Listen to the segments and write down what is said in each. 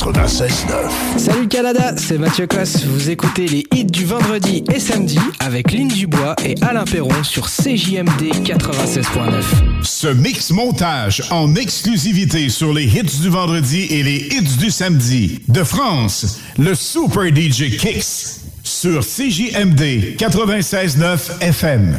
96.9. Salut Canada, c'est Mathieu Cosse. Vous écoutez les hits du vendredi et samedi avec Lynn Dubois et Alain Perron sur CJMD 96.9. Ce mix montage en exclusivité sur les hits du vendredi et les hits du samedi. De France, le Super DJ Kicks sur CJMD 96.9 FM.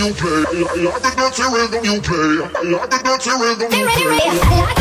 Rhythm you play. I like- the dirty rhythm you play. I like the dirty rhythm you play.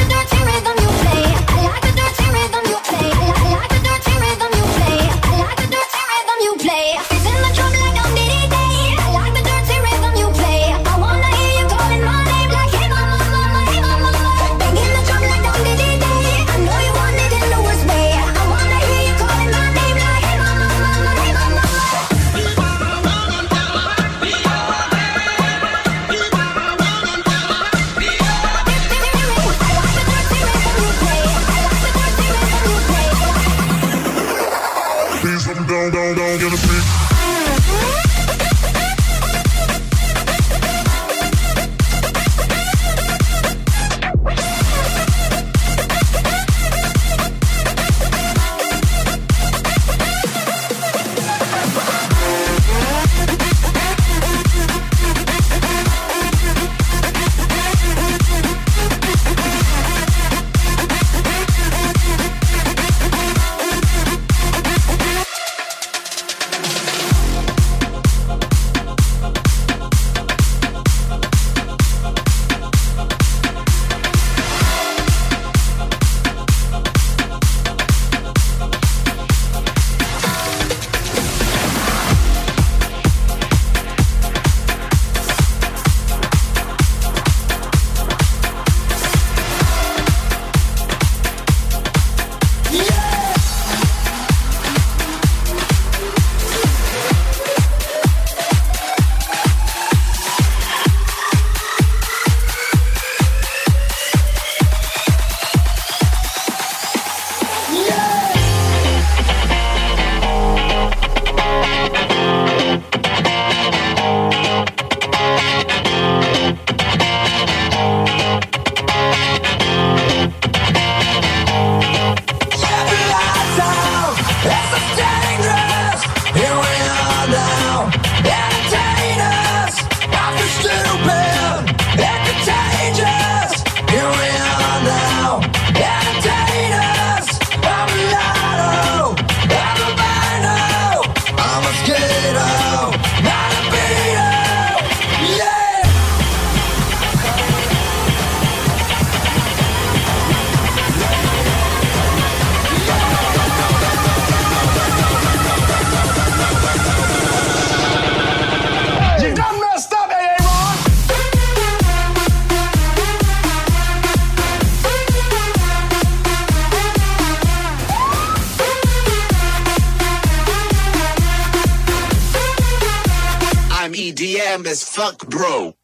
EDM as fuck, bro.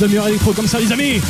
demi-heure électro comme ça, les amis.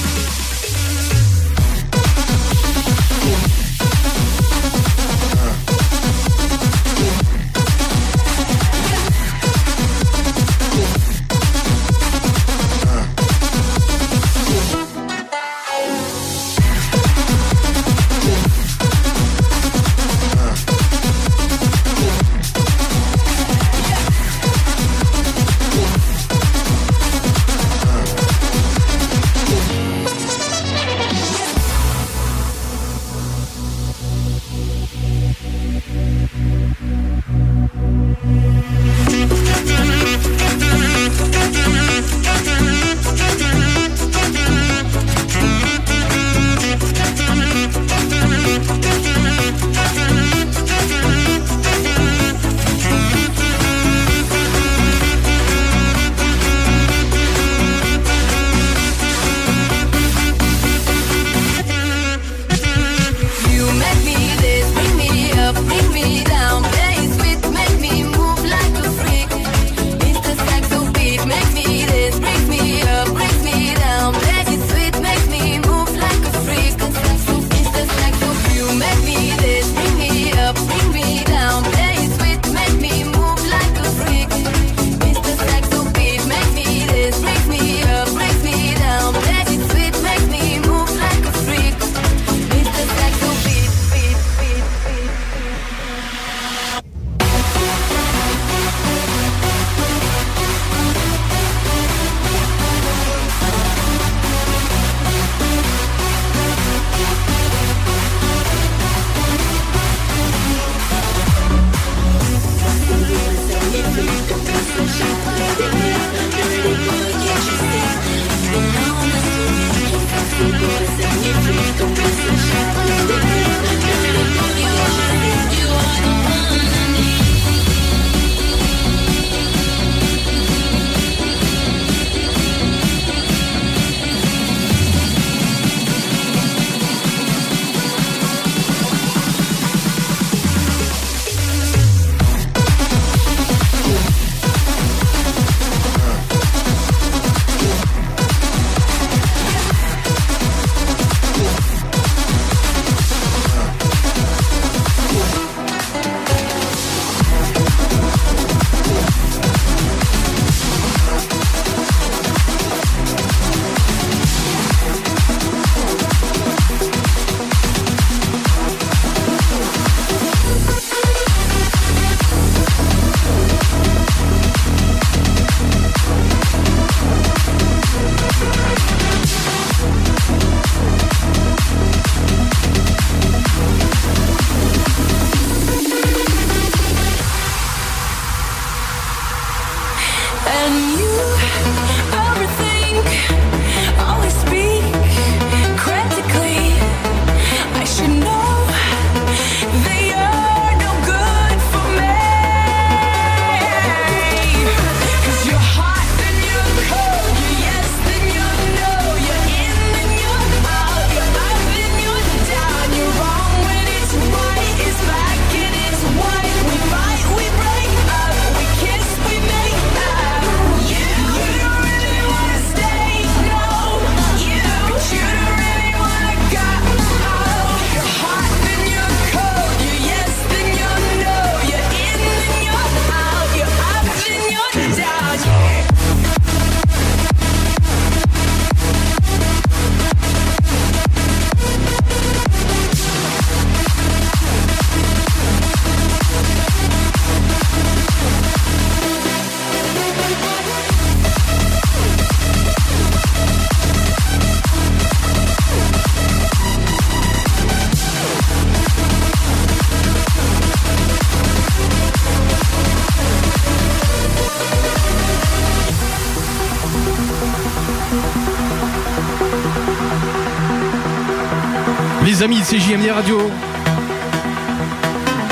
les amis de CJMD Radio.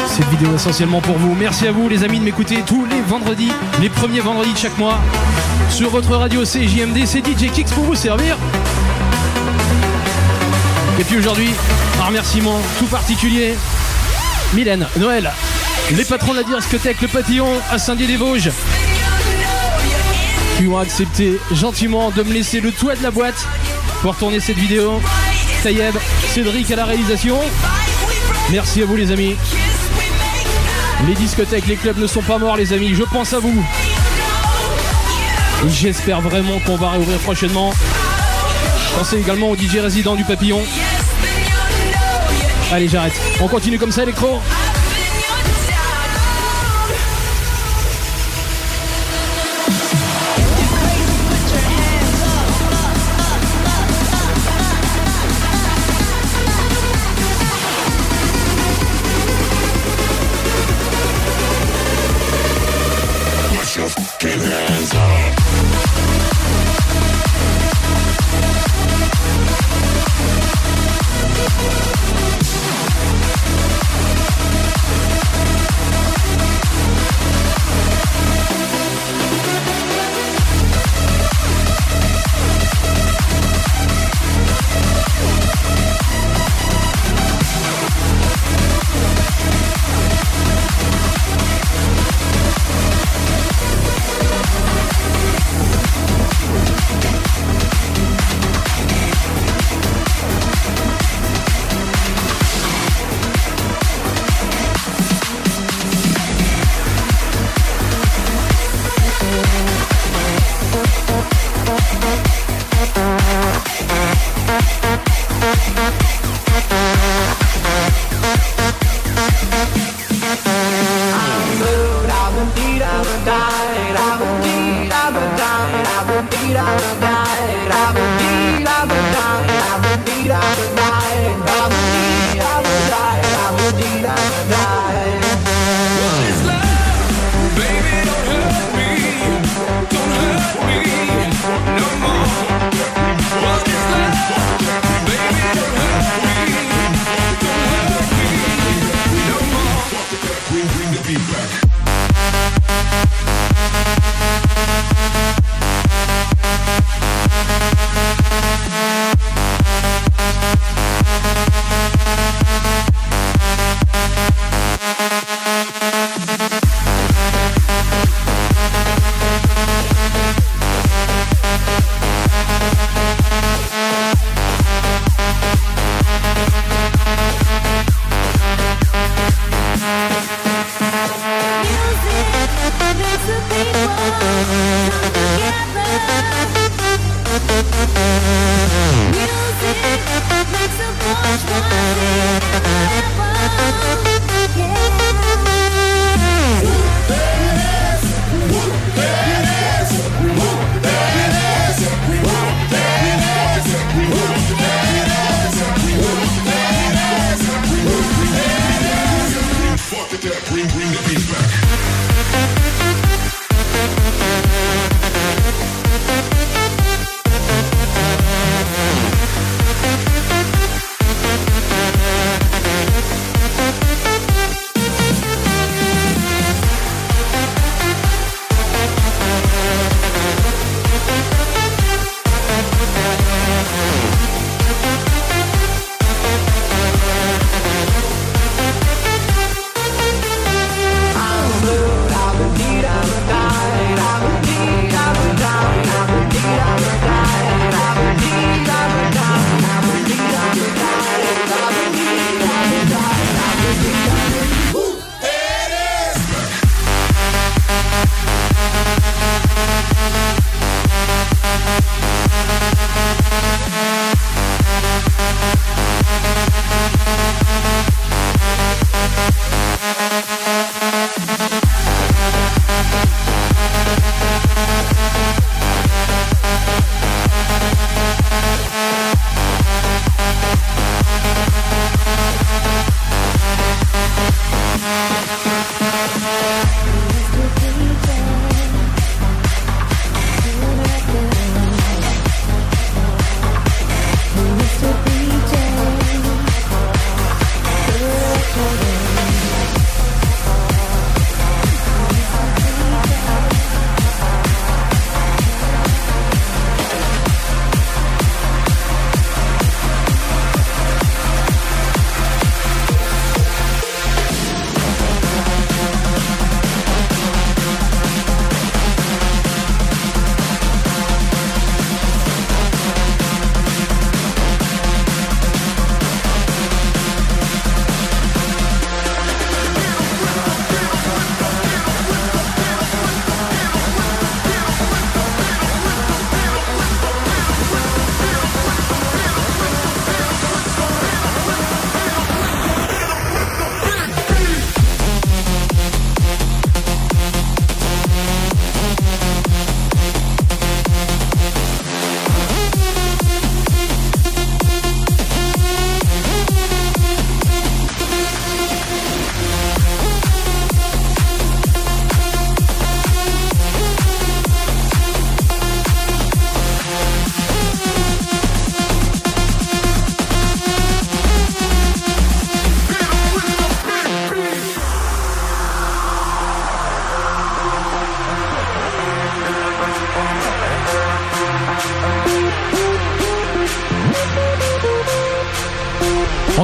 Cette vidéo essentiellement pour vous. Merci à vous les amis de m'écouter tous les vendredis, les premiers vendredis de chaque mois. Sur votre radio CJMD, c'est DJ Kicks pour vous servir. Et puis aujourd'hui, un remerciement tout particulier. Mylène, Noël, les patrons de la discothèque Le Patillon à Saint-Dié-des-Vosges qui ont accepté gentiment de me laisser le toit de la boîte pour tourner cette vidéo. Tayeb, Cédric à la réalisation. Merci à vous les amis. Les discothèques, les clubs ne sont pas morts les amis, je pense à vous. J'espère vraiment qu'on va réouvrir prochainement. Pensez également au DJ résident du papillon. Allez j'arrête. On continue comme ça électro.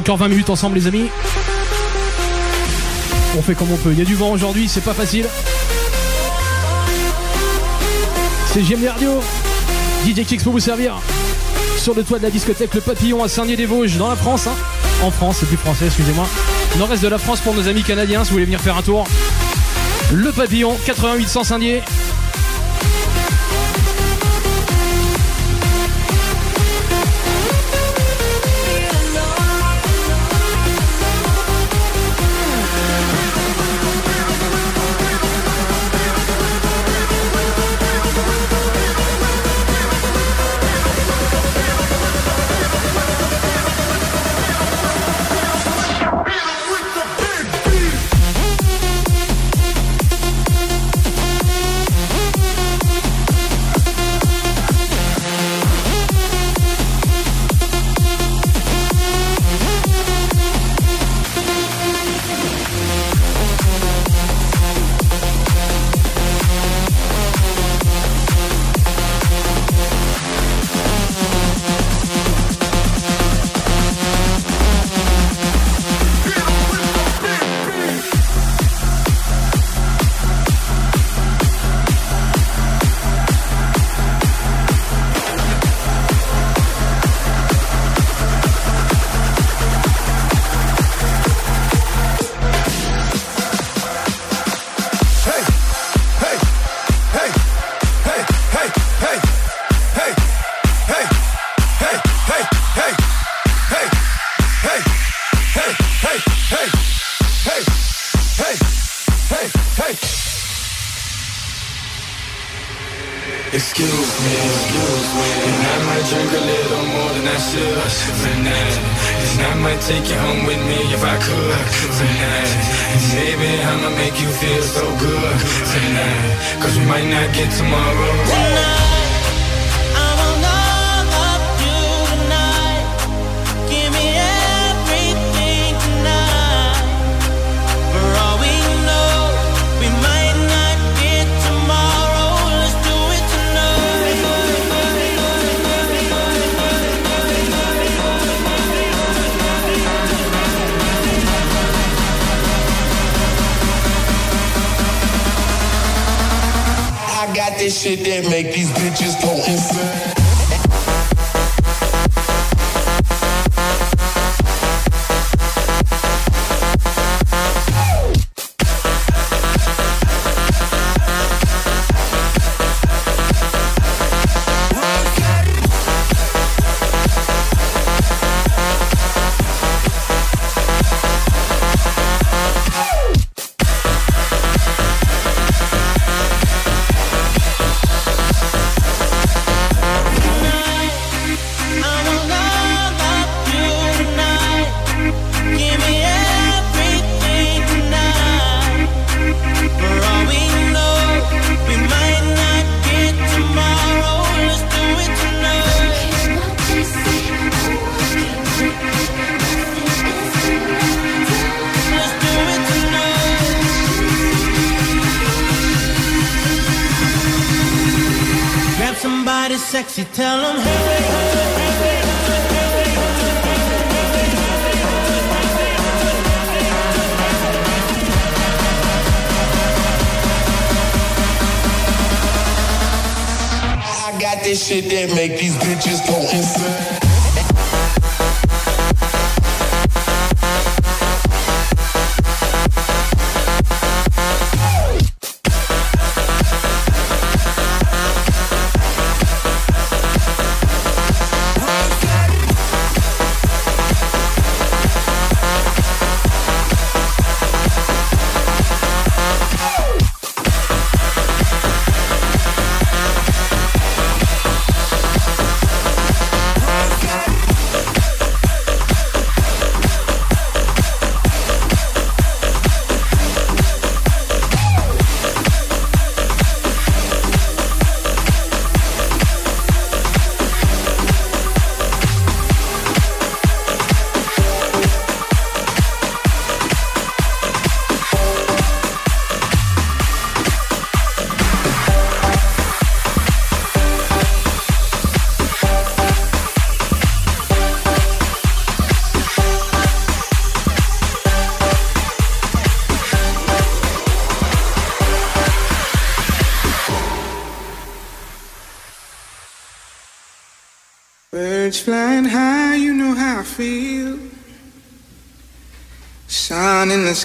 Encore 20 minutes ensemble les amis. On fait comme on peut. Il y a du vent aujourd'hui, c'est pas facile. C'est JMD Radio. DJ Kix pour vous servir. Sur le toit de la discothèque Le Papillon à Saint-Dié-des-Vosges, dans la France. hein. En France, c'est plus français, excusez-moi. Nord-est de la France pour nos amis canadiens, si vous voulez venir faire un tour. Le Papillon, 8800 Saint-Dié.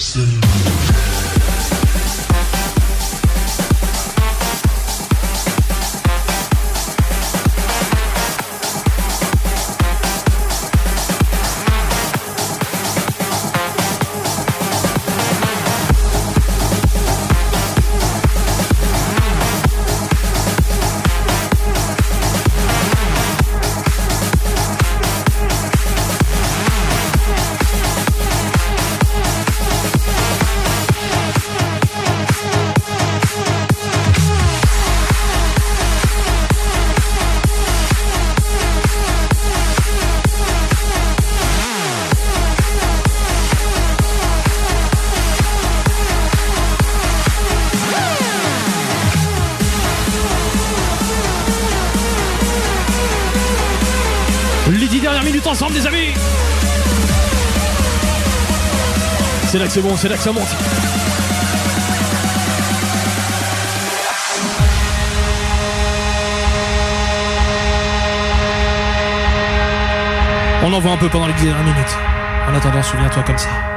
Heartbeats ensemble, des amis C'est là que c'est bon, c'est là que ça monte. On en voit un peu pendant les dernières minutes. En attendant, souviens-toi comme ça.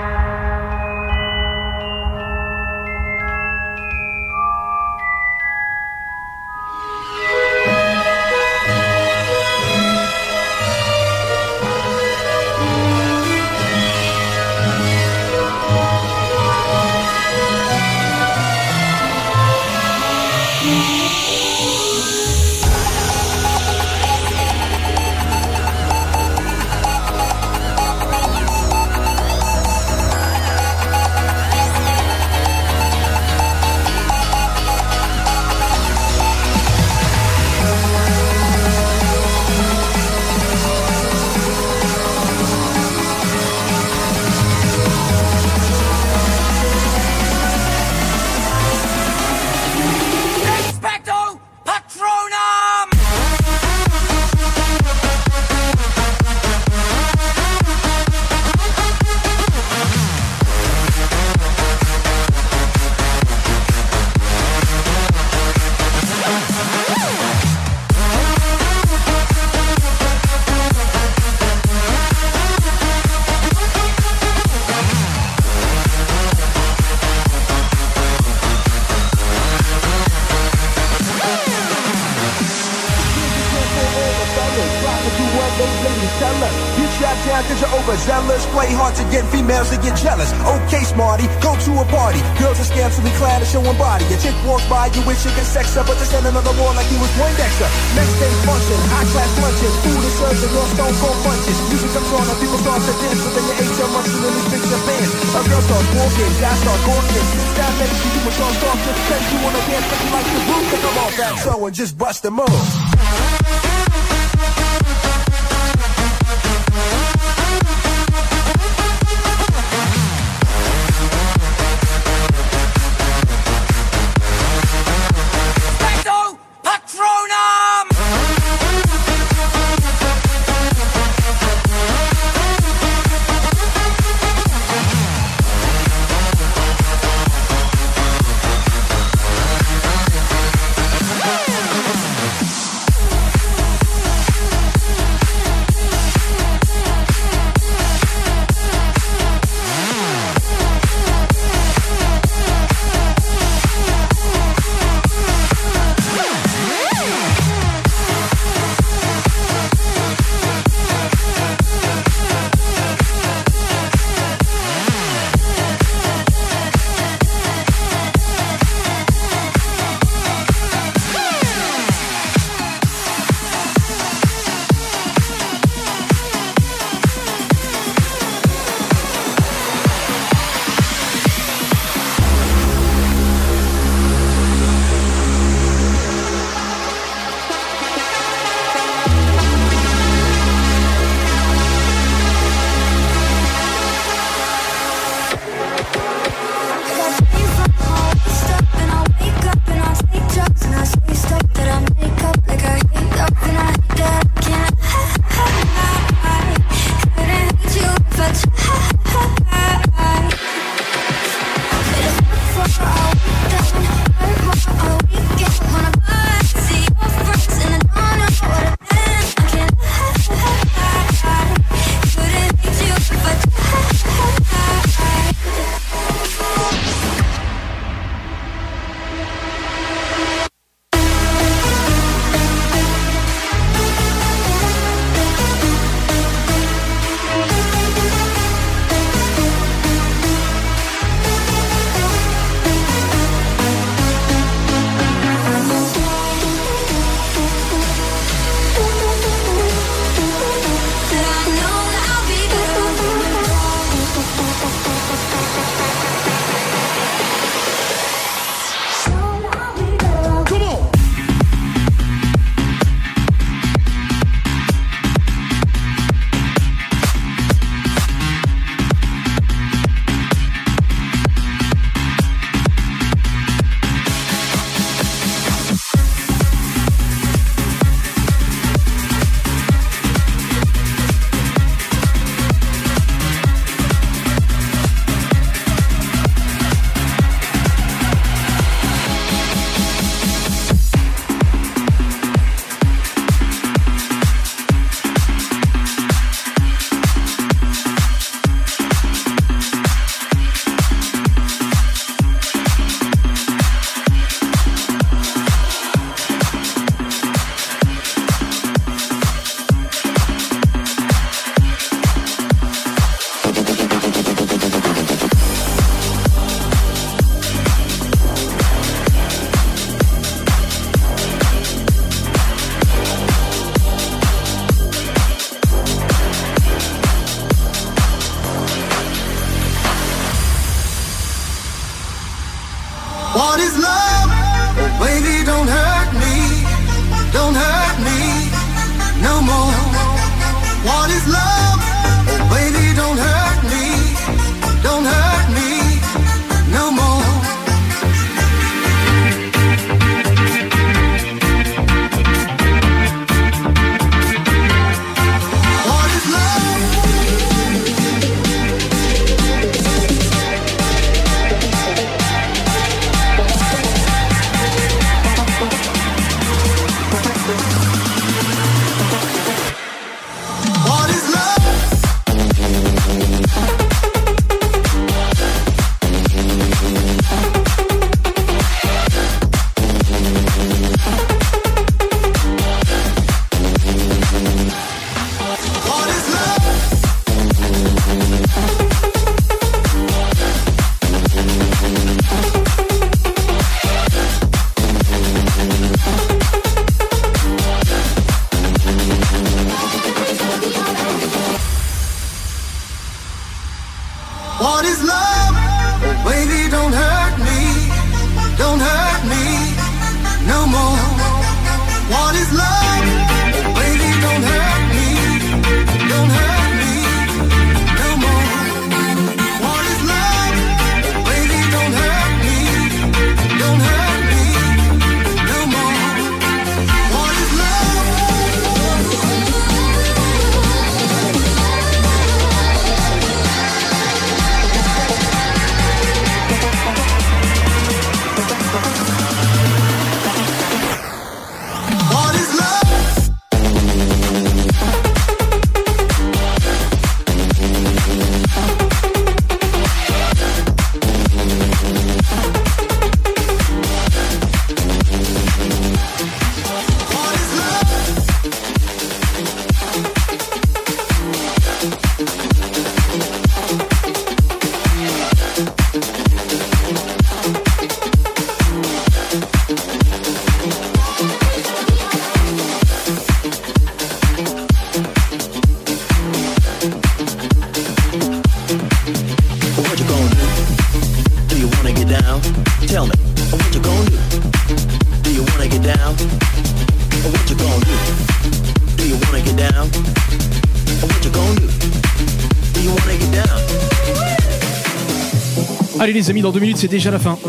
Les amis, dans deux minutes c'est déjà la fin.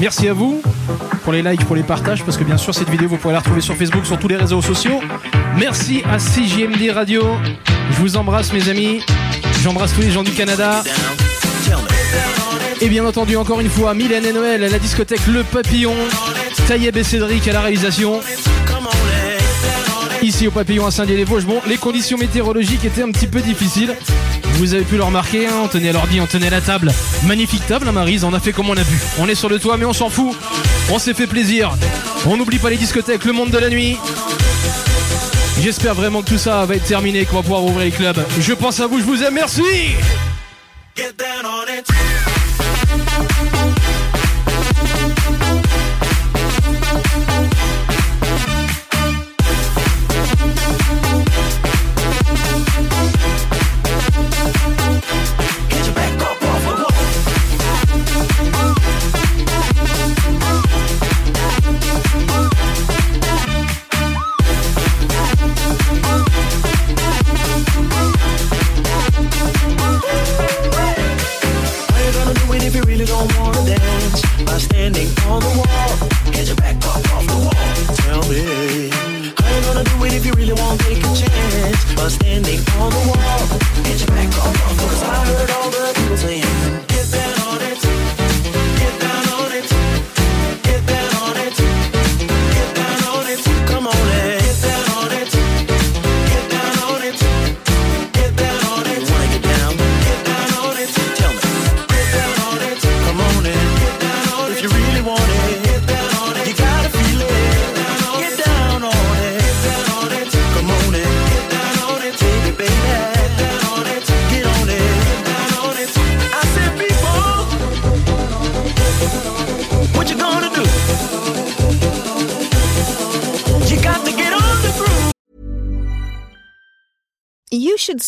Merci à vous pour les likes, pour les partages, parce que bien sûr cette vidéo vous pourrez la retrouver sur Facebook, sur tous les réseaux sociaux. Merci à CJMD Radio. Je vous embrasse mes amis. J'embrasse tous les gens du Canada. Et bien entendu encore une fois, Mylène et Noël à la discothèque Le Papillon. Taïeb et Cédric à la réalisation. Ici au Papillon à Saint-Dié-les-Vosges. Bon, les conditions météorologiques étaient un petit peu difficiles. Vous avez pu le remarquer, hein, on tenait l'ordi, on tenait la table. Magnifique table, hein, Marise, on a fait comme on a pu. On est sur le toit, mais on s'en fout. On s'est fait plaisir. On n'oublie pas les discothèques, le monde de la nuit. J'espère vraiment que tout ça va être terminé, qu'on va pouvoir ouvrir les clubs. Je pense à vous, je vous aime, merci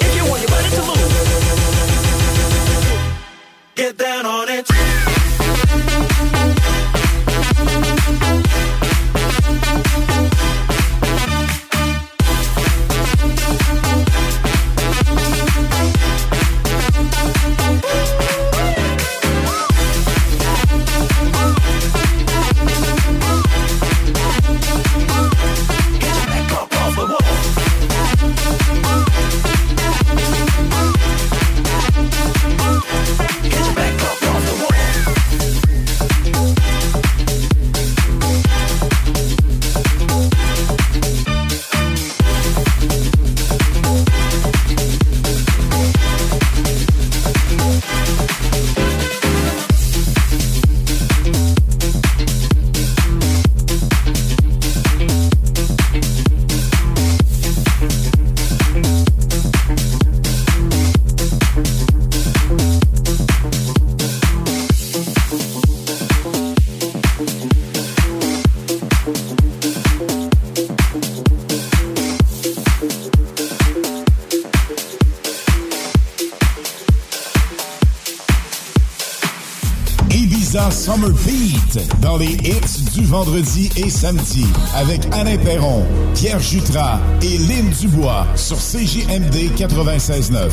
If you want your to get down on it. Dans les hits du vendredi et samedi avec Alain Perron, Pierre Jutras et Lynn Dubois sur CJMD 96.9.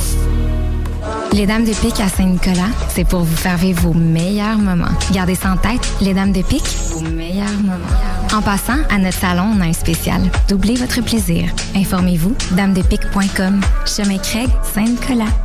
Les Dames de Pique à Saint-Nicolas, c'est pour vous faire vivre vos meilleurs moments. Gardez ça en tête, les Dames de Pique, vos meilleurs moments. En passant, à notre salon, on a un spécial. Doublez votre plaisir. Informez-vous, damedepique.com. Chemin Craig, Saint-Nicolas.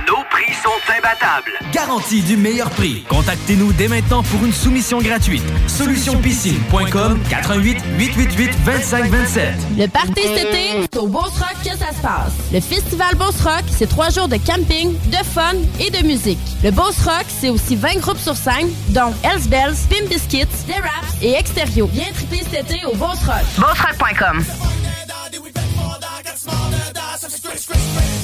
Garantie du meilleur prix. Contactez-nous dès maintenant pour une soumission gratuite. Solutionpiscine.com 88 888 2527. Le party cet été, c'est au Beauce Rock que ça se passe. Le festival Beauce Rock, c'est trois jours de camping, de fun et de musique. Le Beauce Rock, c'est aussi 20 groupes sur scène, dont Hells Bells, Pim Biscuits, The Raps et Extérieur. Viens triper cet été au Beauce Rock. BeauceRock.com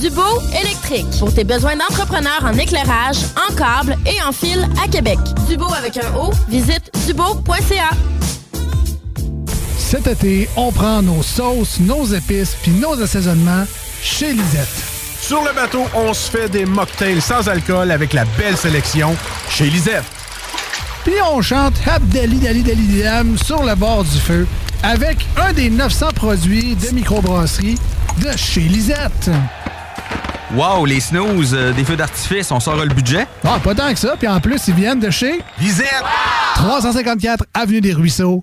Dubo électrique. Pour tes besoins d'entrepreneur en éclairage, en câble et en fil à Québec. Dubo avec un O, visite dubo.ca. Cet été, on prend nos sauces, nos épices puis nos assaisonnements chez Lisette. Sur le bateau, on se fait des mocktails sans alcool avec la belle sélection chez Lisette. Puis on chante Abdali Dali Dali Dam sur le bord du feu avec un des 900 produits de microbrasserie de chez Lisette. Wow, les snooze, euh, des feux d'artifice, on sort le budget? Ah, pas tant que ça. Puis en plus, ils viennent de chez Lisette. 354 Avenue des Ruisseaux,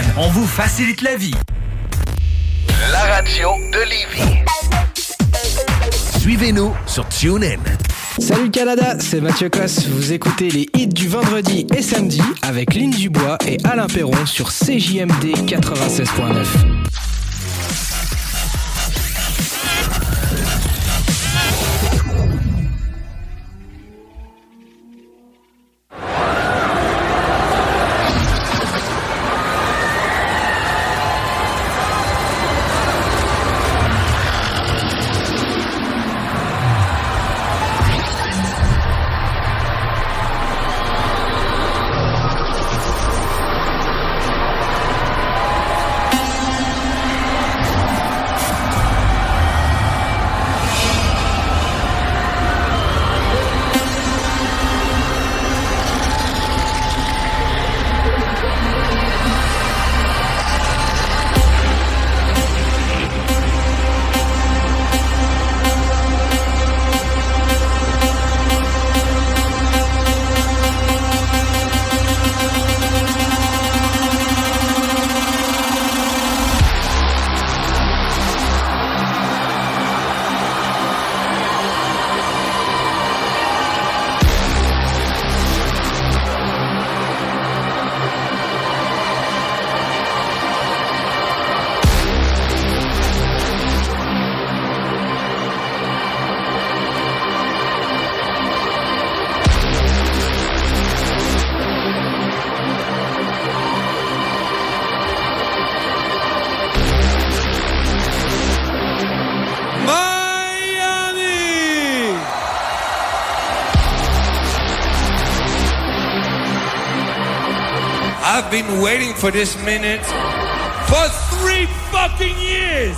on vous facilite la vie. La radio de Lévis. Suivez-nous sur TuneIn. Salut Canada, c'est Mathieu Cosse. Vous écoutez les hits du vendredi et samedi avec Lynn Dubois et Alain Perron sur CJMD 96.9. waiting for this minute for three fucking years.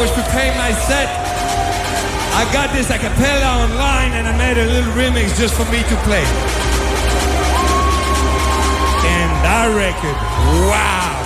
Was preparing my set. I got this a cappella online and I made a little remix just for me to play. And that record, wow!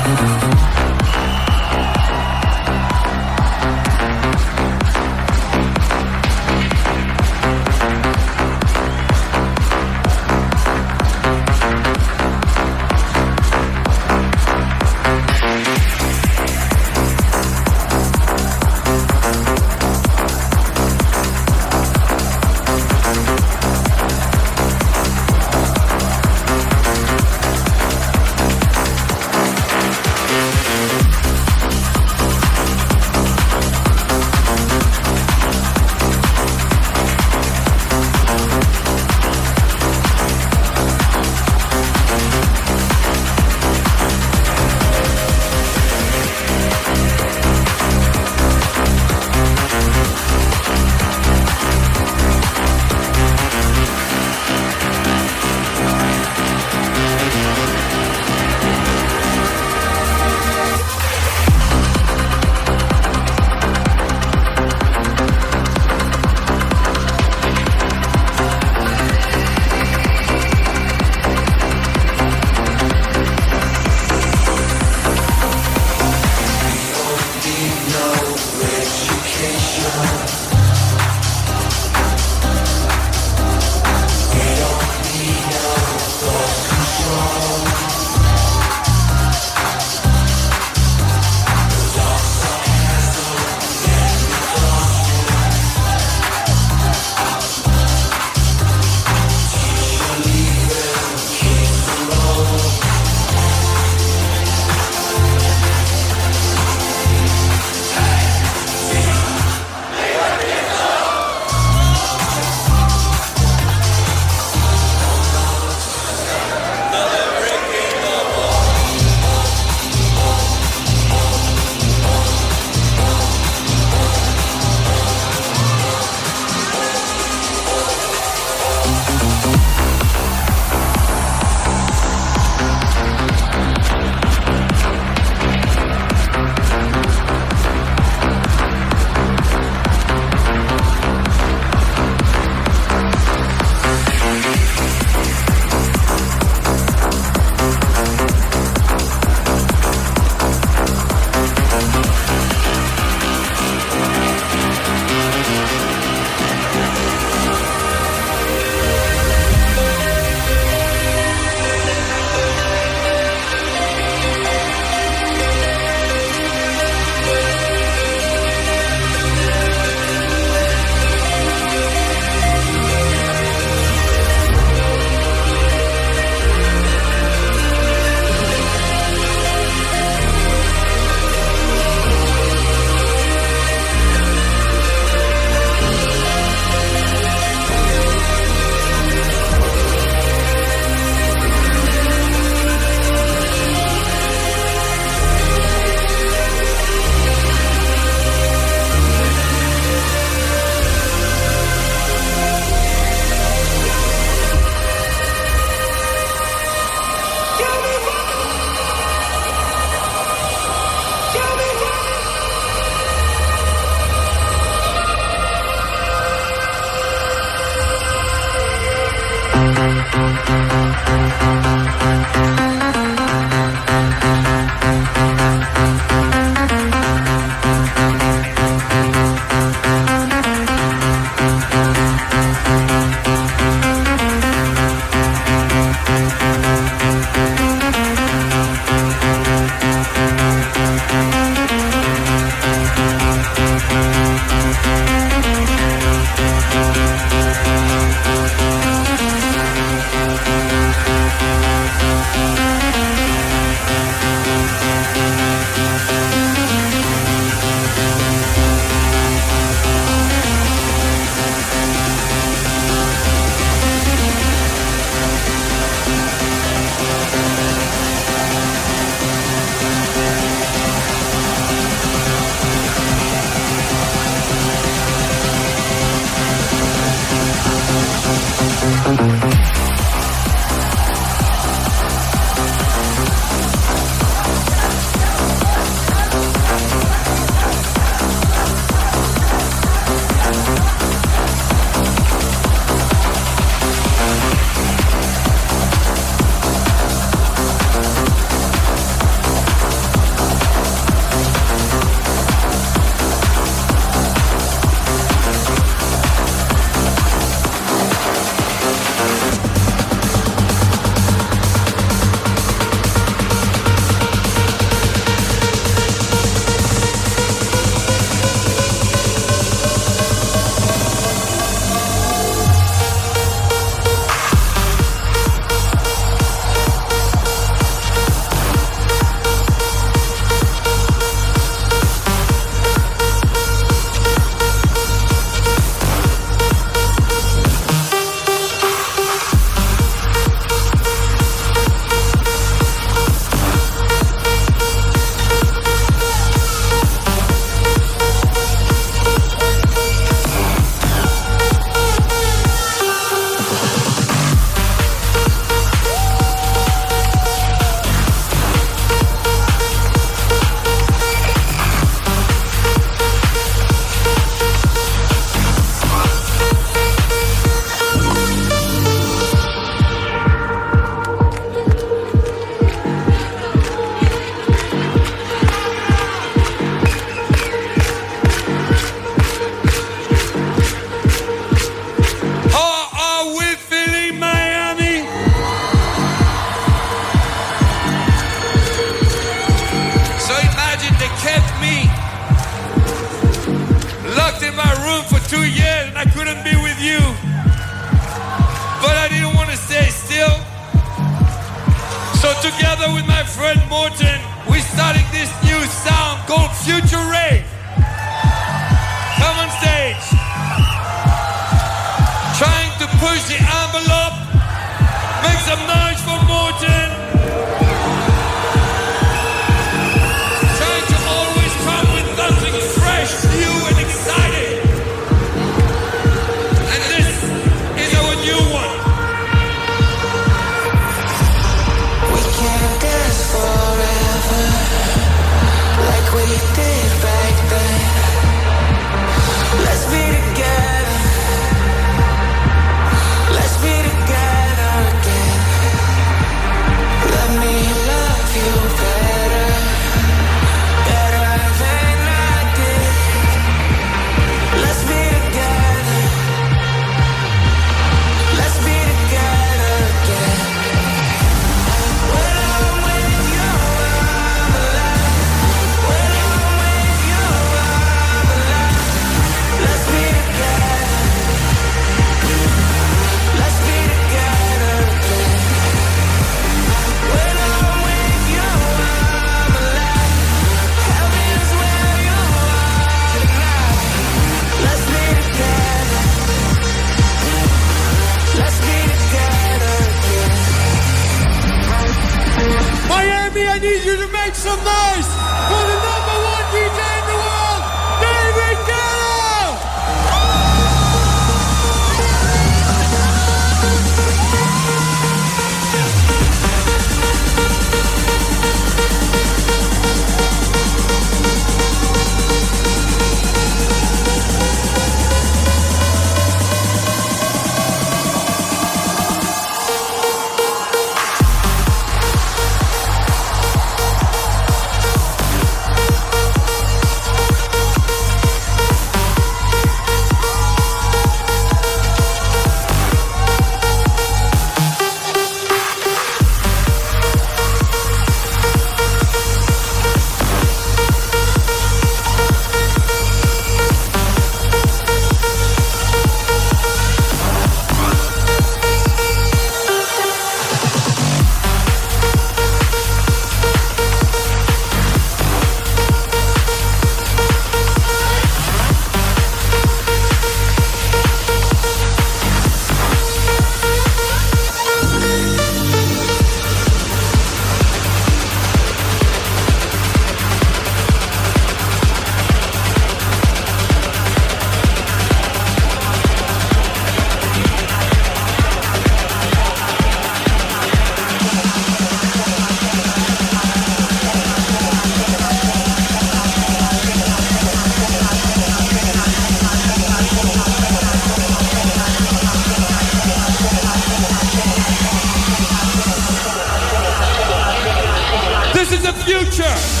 The future!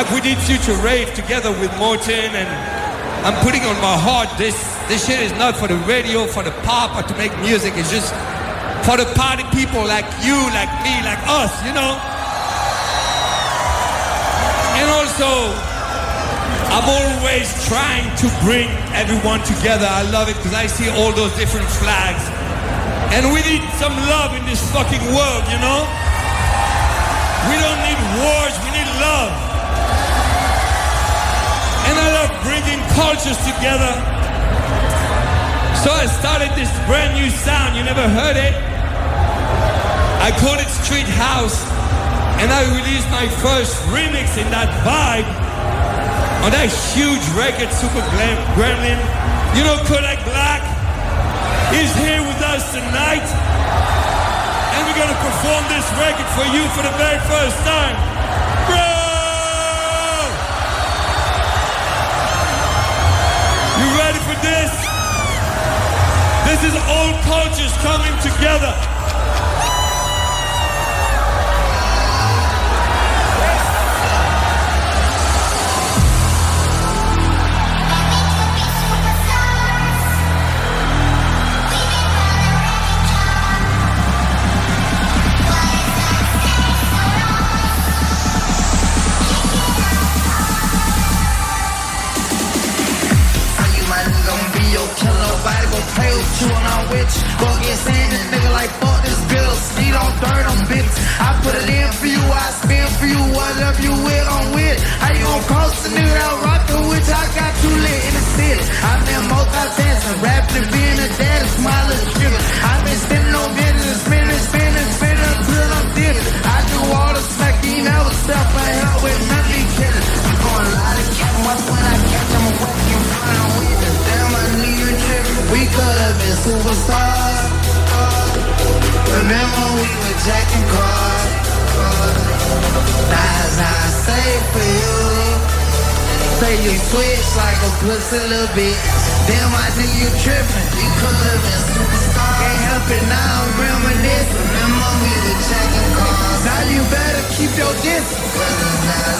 Like we did Future Rave together with Morten and I'm putting on my heart this this shit is not for the radio, for the pop or to make music. It's just for the party people like you, like me, like us, you know? And also, I'm always trying to bring everyone together. I love it because I see all those different flags. And we need some love in this fucking world, you know? We don't need wars, we need love. I love bringing cultures together. So I started this brand new sound. You never heard it? I called it Street House. And I released my first remix in that vibe on that huge record, Super Gremlin. You know Kodak Black? He's here with us tonight. And we're gonna perform this record for you for the very first time. Ready for this? This is all cultures coming together. With you and I'm with. Go get sand, this nigga like fuck this bill. Speed on dirt on bitches. I put it in for you, I spin for you. Whatever you with, I'm with it. How you gon' cross the nigga that with you? I got you lit in the city. I've been multitasking, rapping and being a dad, smiling sugar. I've been spinning on business, spinning, spinning, spinning until I'm dizzy. I do all the smack, you never step I help with none of. I'm going lie to catch We could have been superstars. Remember we were jacking cars. That's how I say for you. Say you switch like a pussy little bit. Damn, I think you tripping. We could have been superstars. Can't help it now, I'm reminiscing. Remember we were jacking cars. Now you better keep your distance.